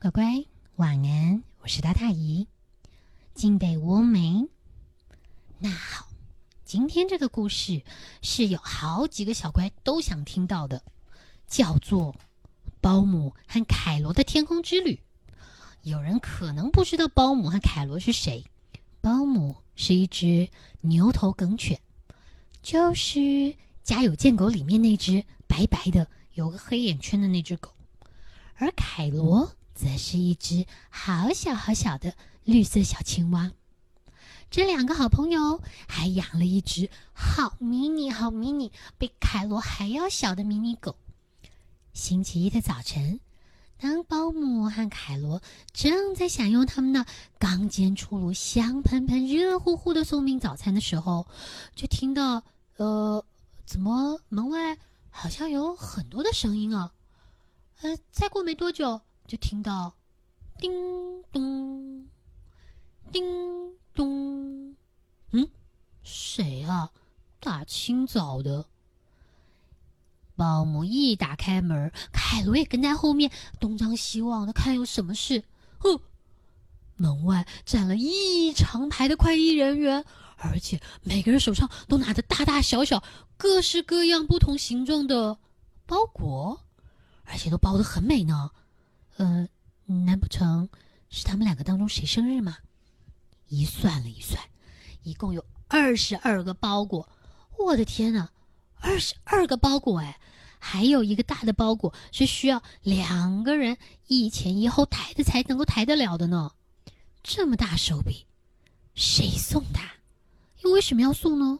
乖乖，晚安！我是大大姨，进被窝没？那好，今天这个故事是有好几个小乖都想听到的，叫做《保姆和凯罗的天空之旅》。有人可能不知道保姆和凯罗是谁。保姆是一只牛头梗犬，就是《家有贱狗》里面那只白白的、有个黑眼圈的那只狗，而凯罗。是一只好小好小的绿色小青蛙。这两个好朋友还养了一只好迷你、好迷你、比凯罗还要小的迷你狗。星期一的早晨，当保姆和凯罗正在享用他们那刚煎出炉、香喷喷、热乎乎的送命早餐的时候，就听到呃，怎么门外好像有很多的声音啊？呃，再过没多久。就听到，叮咚，叮咚，嗯，谁啊？大清早的，保姆一打开门，凯罗也跟在后面，东张西望的看有什么事。哼，门外站了一长排的快递人员，而且每个人手上都拿着大大小小、各式各样、不同形状的包裹，而且都包的很美呢。呃，难不成是他们两个当中谁生日吗？一算了一算，一共有二十二个包裹。我的天哪，二十二个包裹哎！还有一个大的包裹是需要两个人一前一后抬的才能够抬得了的呢。这么大手笔，谁送的？又为什么要送呢？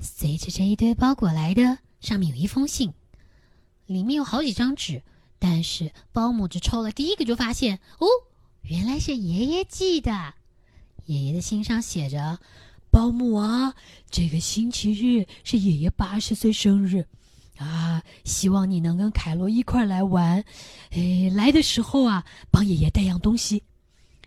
随着这一堆包裹来的，上面有一封信，里面有好几张纸。但是保姆只抽了第一个，就发现哦，原来是爷爷寄的。爷爷的信上写着：“保姆啊，这个星期日是爷爷八十岁生日，啊，希望你能跟凯罗一块来玩。哎，来的时候啊，帮爷爷带样东西。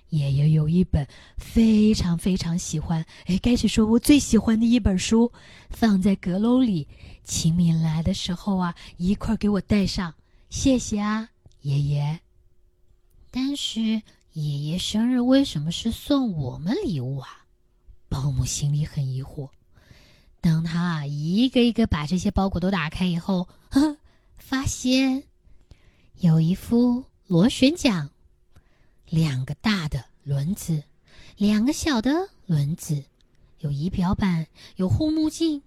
爷爷有一本非常非常喜欢，哎，该是说我最喜欢的一本书，放在阁楼里，请你来的时候啊，一块给我带上。”谢谢啊，爷爷。但是爷爷生日为什么是送我们礼物啊？保姆心里很疑惑。当他一个一个把这些包裹都打开以后，呵，发现有一副螺旋桨，两个大的轮子，两个小的轮子，有仪表板，有护目镜，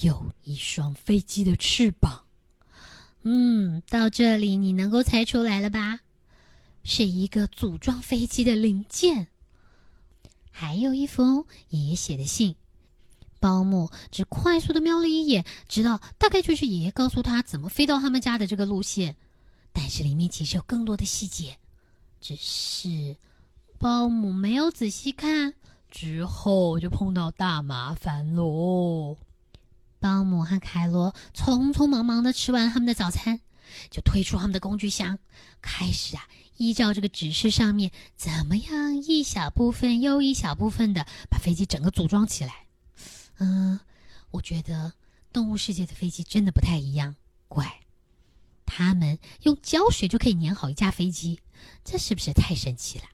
有一双飞机的翅膀。嗯，到这里你能够猜出来了吧？是一个组装飞机的零件，还有一封爷爷写的信。保姆只快速的瞄了一眼，知道大概就是爷爷告诉他怎么飞到他们家的这个路线。但是里面其实有更多的细节，只是保姆没有仔细看，之后就碰到大麻烦喽。保姆和凯罗匆匆忙忙的吃完他们的早餐，就推出他们的工具箱，开始啊，依照这个指示上面怎么样一小部分又一小部分的把飞机整个组装起来。嗯，我觉得动物世界的飞机真的不太一样，怪，他们用胶水就可以粘好一架飞机，这是不是太神奇了？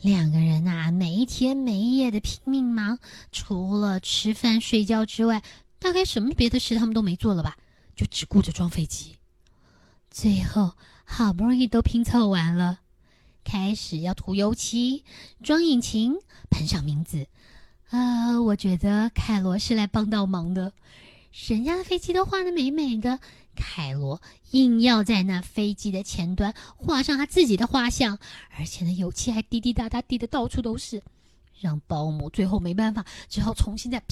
两个人呐，没天没夜的拼命忙，除了吃饭睡觉之外。大概什么别的事他们都没做了吧，就只顾着装飞机。最后好不容易都拼凑完了，开始要涂油漆、装引擎、喷上名字。啊，我觉得凯罗是来帮倒忙的。人家的飞机都画的美美的，凯罗硬要在那飞机的前端画上他自己的画像，而且呢油漆还滴滴答答滴的到处都是，让保姆最后没办法，只好重新再。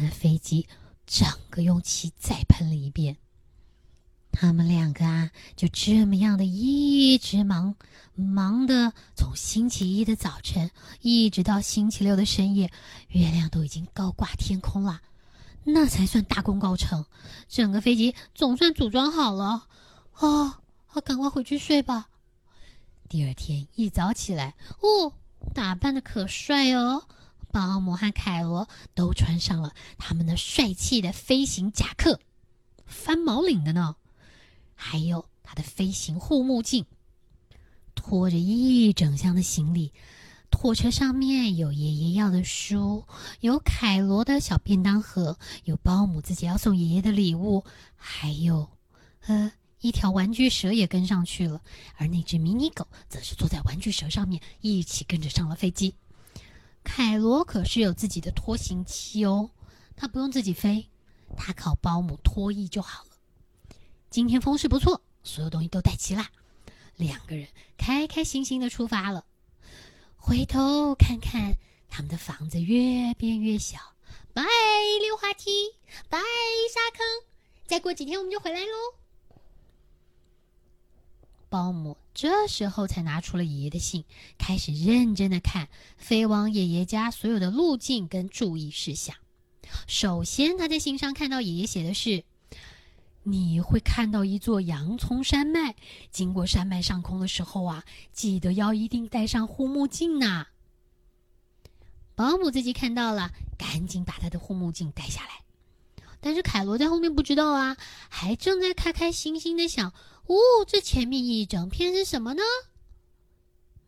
那飞机整个用漆再喷了一遍。他们两个啊，就这么样的一直忙，忙的从星期一的早晨一直到星期六的深夜，月亮都已经高挂天空了，那才算大功告成。整个飞机总算组装好了。啊，赶快回去睡吧。第二天一早起来，哦，打扮的可帅哦。保姆和凯罗都穿上了他们的帅气的飞行夹克，翻毛领的呢。还有他的飞行护目镜，拖着一整箱的行李。拖车上面有爷爷要的书，有凯罗的小便当盒，有保姆自己要送爷爷的礼物，还有，呃，一条玩具蛇也跟上去了。而那只迷你狗则是坐在玩具蛇上面，一起跟着上了飞机。凯罗可是有自己的拖行器哦，他不用自己飞，他靠保姆拖曳就好了。今天风势不错，所有东西都带齐了，两个人开开心心的出发了。回头看看，他们的房子越变越小。拜，溜滑梯，拜，沙坑。再过几天我们就回来喽。保姆这时候才拿出了爷爷的信，开始认真的看飞往爷爷家所有的路径跟注意事项。首先，他在信上看到爷爷写的是。你会看到一座洋葱山脉，经过山脉上空的时候啊，记得要一定戴上护目镜呐。保姆自己看到了，赶紧把他的护目镜戴下来。但是凯罗在后面不知道啊，还正在开开心心的想：哦，这前面一整片是什么呢？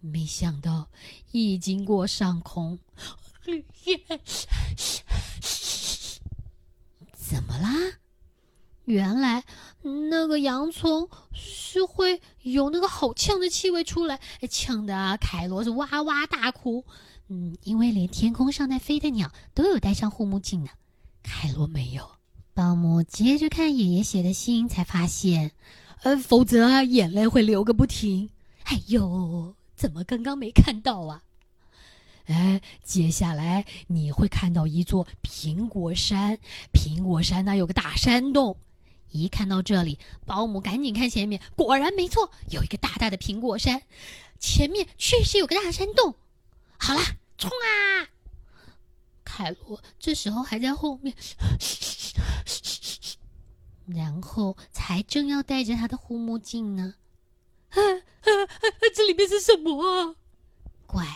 没想到一经过上空，怎么啦？原来那个洋葱是会有那个好呛的气味出来，呛得凯罗是哇哇大哭。嗯，因为连天空上在飞的鸟都有戴上护目镜呢，凯罗没有。保姆接着看爷爷写的信，才发现，呃，否则，眼泪会流个不停。哎呦，怎么刚刚没看到啊？哎，接下来你会看到一座苹果山，苹果山那有个大山洞。一看到这里，保姆赶紧看前面，果然没错，有一个大大的苹果山，前面确实有个大山洞。好啦，冲啊！凯罗这时候还在后面，然后才正要戴着他的护目镜呢。这里面是什么啊？怪。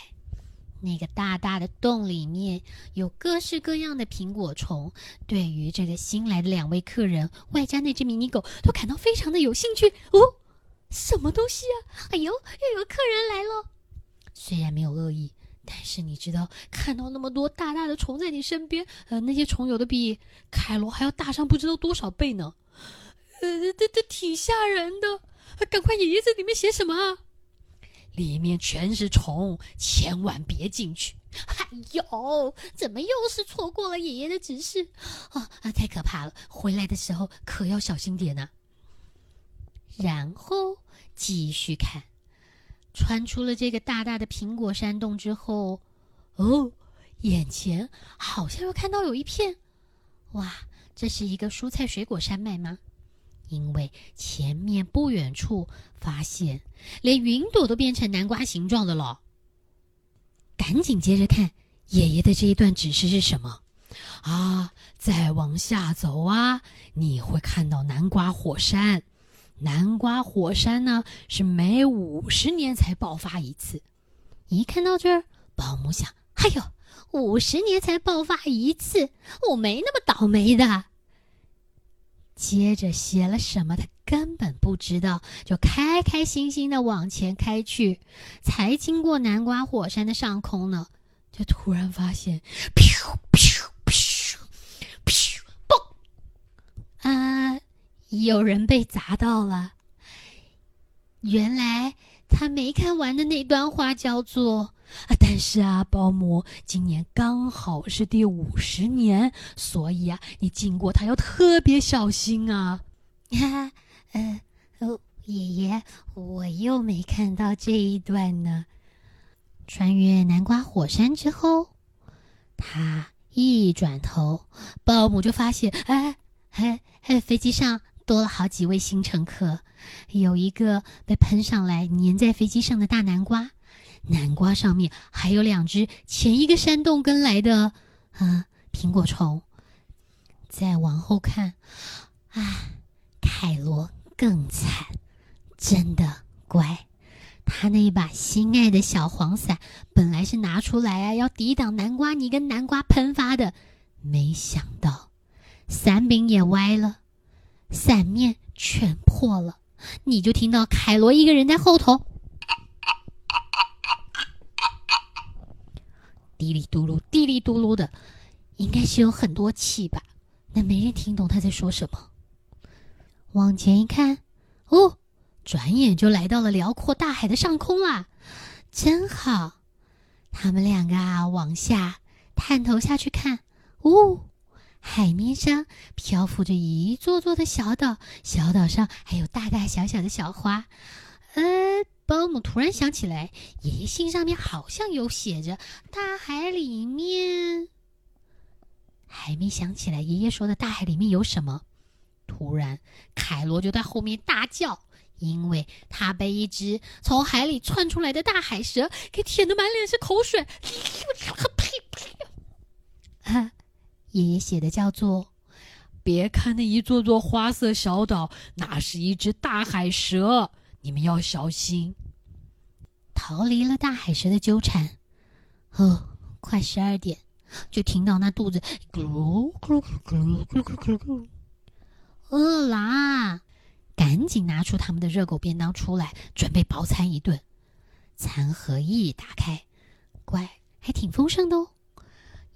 那个大大的洞里面有各式各样的苹果虫，对于这个新来的两位客人，外加那只迷你狗，都感到非常的有兴趣。哦，什么东西啊？哎呦，又有客人来了！虽然没有恶意，但是你知道，看到那么多大大的虫在你身边，呃，那些虫有的比凯罗还要大上不知道多少倍呢。呃，这这挺吓人的。赶快，爷爷在里面写什么啊？里面全是虫，千万别进去！还有，怎么又是错过了爷爷的指示？啊啊，太可怕了！回来的时候可要小心点呢。然后继续看，穿出了这个大大的苹果山洞之后，哦，眼前好像又看到有一片，哇，这是一个蔬菜水果山脉吗？因为前面不远处发现，连云朵都变成南瓜形状的了。赶紧接着看爷爷的这一段指示是什么？啊，再往下走啊，你会看到南瓜火山。南瓜火山呢，是每五十年才爆发一次。一看到这儿，保姆想：哎呦，五十年才爆发一次，我没那么倒霉的。接着写了什么，他根本不知道，就开开心心的往前开去。才经过南瓜火山的上空呢，就突然发现，噗噗噗噗，嘣！啊，有人被砸到了。原来他没看完的那段话叫做。啊，但是啊，保姆今年刚好是第五十年，所以啊，你经过他要特别小心啊。哈，呃，哦，爷爷，我又没看到这一段呢。穿越南瓜火山之后，他一转头，保姆就发现，哎，哎，哎，飞机上多了好几位新乘客，有一个被喷上来粘在飞机上的大南瓜。南瓜上面还有两只前一个山洞跟来的啊苹果虫。再往后看，啊，凯罗更惨，真的乖。他那一把心爱的小黄伞本来是拿出来啊，要抵挡南瓜泥跟南瓜喷发的，没想到伞柄也歪了，伞面全破了。你就听到凯罗一个人在后头，嘀里嘟噜，嘀里嘟噜的，应该是有很多气吧？那没人听懂他在说什么。往前一看，哦，转眼就来到了辽阔大海的上空啊，真好！他们两个啊，往下探头下去看，哦。海面上漂浮着一座座的小岛，小岛上还有大大小小的小花。呃，保姆突然想起来，爷爷信上面好像有写着“大海里面”，还没想起来爷爷说的大海里面有什么。突然，凯罗就在后面大叫，因为他被一只从海里窜出来的大海蛇给舔得满脸是口水。呸爷爷写的叫做：“别看那一座座花色小岛，那是一只大海蛇，你们要小心。”逃离了大海蛇的纠缠，哦，快十二点，就听到那肚子咕噜咕噜咕噜咕噜咕噜咕噜，饿啦！赶紧拿出他们的热狗便当出来，准备饱餐一顿。餐盒一打开，乖，还挺丰盛的哦，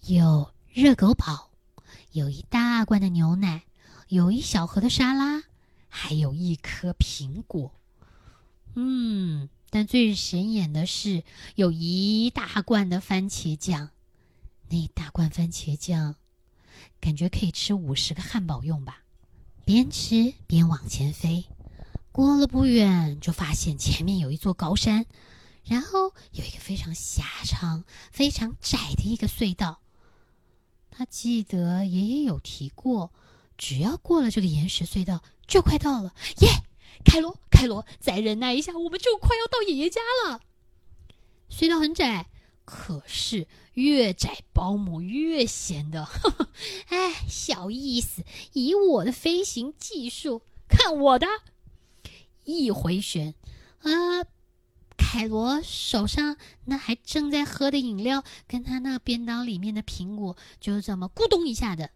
有热狗堡。有一大罐的牛奶，有一小盒的沙拉，还有一颗苹果。嗯，但最显眼的是有一大罐的番茄酱。那大罐番茄酱，感觉可以吃五十个汉堡用吧。边吃边往前飞，过了不远，就发现前面有一座高山，然后有一个非常狭长、非常窄的一个隧道。他记得爷爷有提过，只要过了这个岩石隧道，就快到了。耶，凯罗，凯罗，再忍耐一下，我们就快要到爷爷家了。隧道很窄，可是越窄，保姆越闲的。哎，小意思，以我的飞行技术，看我的，一回旋，啊。凯罗手上那还正在喝的饮料，跟他那便当里面的苹果，就这么咕咚一下的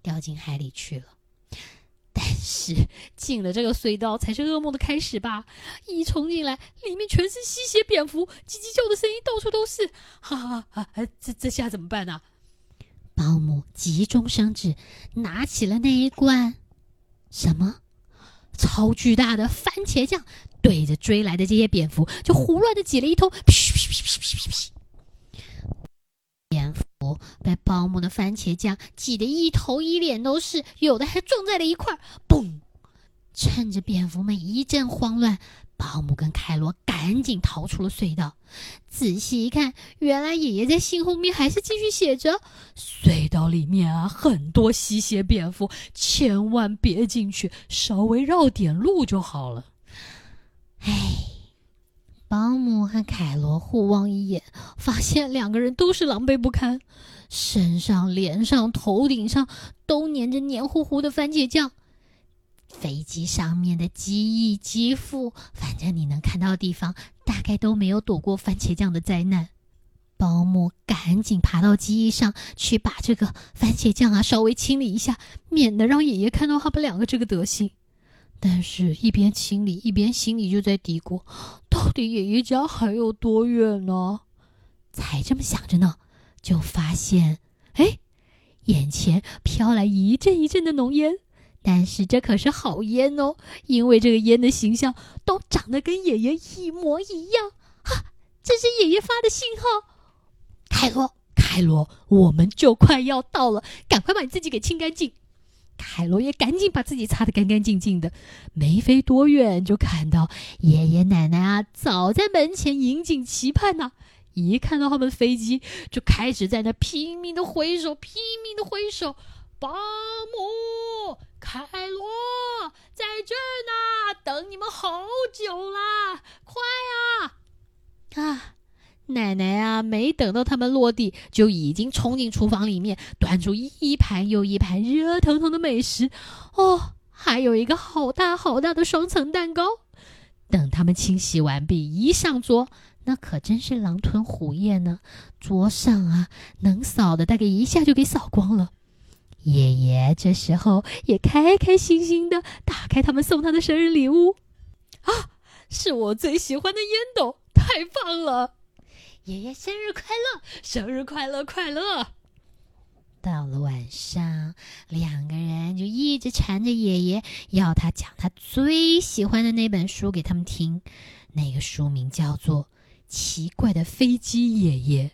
掉进海里去了。但是进了这个隧道才是噩梦的开始吧？一冲进来，里面全是吸血蝙蝠，叽叽叫的声音到处都是。哈哈，这这下怎么办呢？保姆急中生智，拿起了那一罐什么超巨大的番茄酱。对着追来的这些蝙蝠，就胡乱的挤了一通。蝙蝠被保姆的番茄酱挤得一头一脸都是，有的还撞在了一块儿。嘣！趁着蝙蝠们一阵慌乱，保姆跟凯罗赶紧逃出了隧道。仔细一看，原来爷爷在信后面还是继续写着：“隧道里面啊，很多吸血蝙蝠，千万别进去，稍微绕点路就好了。”哎，保姆和凯罗互望一眼，发现两个人都是狼狈不堪，身上、脸上、头顶上都粘着黏糊糊的番茄酱。飞机上面的机翼、机腹，反正你能看到的地方，大概都没有躲过番茄酱的灾难。保姆赶紧爬到机翼上去，把这个番茄酱啊稍微清理一下，免得让爷爷看到他们两个这个德行。但是，一边清理一边心里就在嘀咕：到底爷爷家还有多远呢？才这么想着呢，就发现，哎，眼前飘来一阵一阵的浓烟。但是这可是好烟哦，因为这个烟的形象都长得跟爷爷一模一样。哈，这是爷爷发的信号。凯罗，凯罗，我们就快要到了，赶快把你自己给清干净。凯罗也赶紧把自己擦得干干净净的，没飞多远就看到爷爷奶奶啊，早在门前引颈期盼呢。一看到他们飞机，就开始在那拼命的挥手，拼命的挥手。保姆，凯罗在这呢，等你们好久啦，快啊！啊！奶奶啊，没等到他们落地，就已经冲进厨房里面，端出一盘又一盘热腾腾的美食。哦，还有一个好大好大的双层蛋糕。等他们清洗完毕，一上桌，那可真是狼吞虎咽呢。桌上啊，能扫的大概一下就给扫光了。爷爷这时候也开开心心的打开他们送他的生日礼物。啊是我最喜欢的烟斗，太棒了！爷爷生日快乐，生日快乐，快乐！到了晚上，两个人就一直缠着爷爷，要他讲他最喜欢的那本书给他们听。那个书名叫做《奇怪的飞机爷爷》。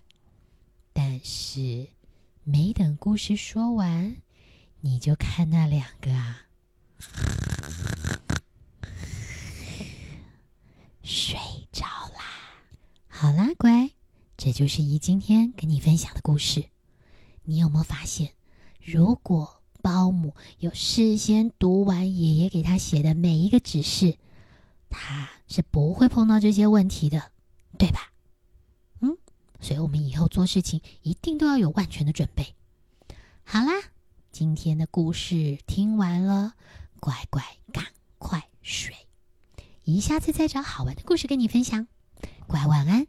但是，没等故事说完，你就看那两个啊，睡着啦。好啦，乖，这就是姨今天跟你分享的故事。你有没有发现，如果保姆有事先读完爷爷给他写的每一个指示，他是不会碰到这些问题的，对吧？所以我们以后做事情一定都要有万全的准备。好啦，今天的故事听完了，乖乖赶快睡，姨下次再找好玩的故事跟你分享。乖，晚安。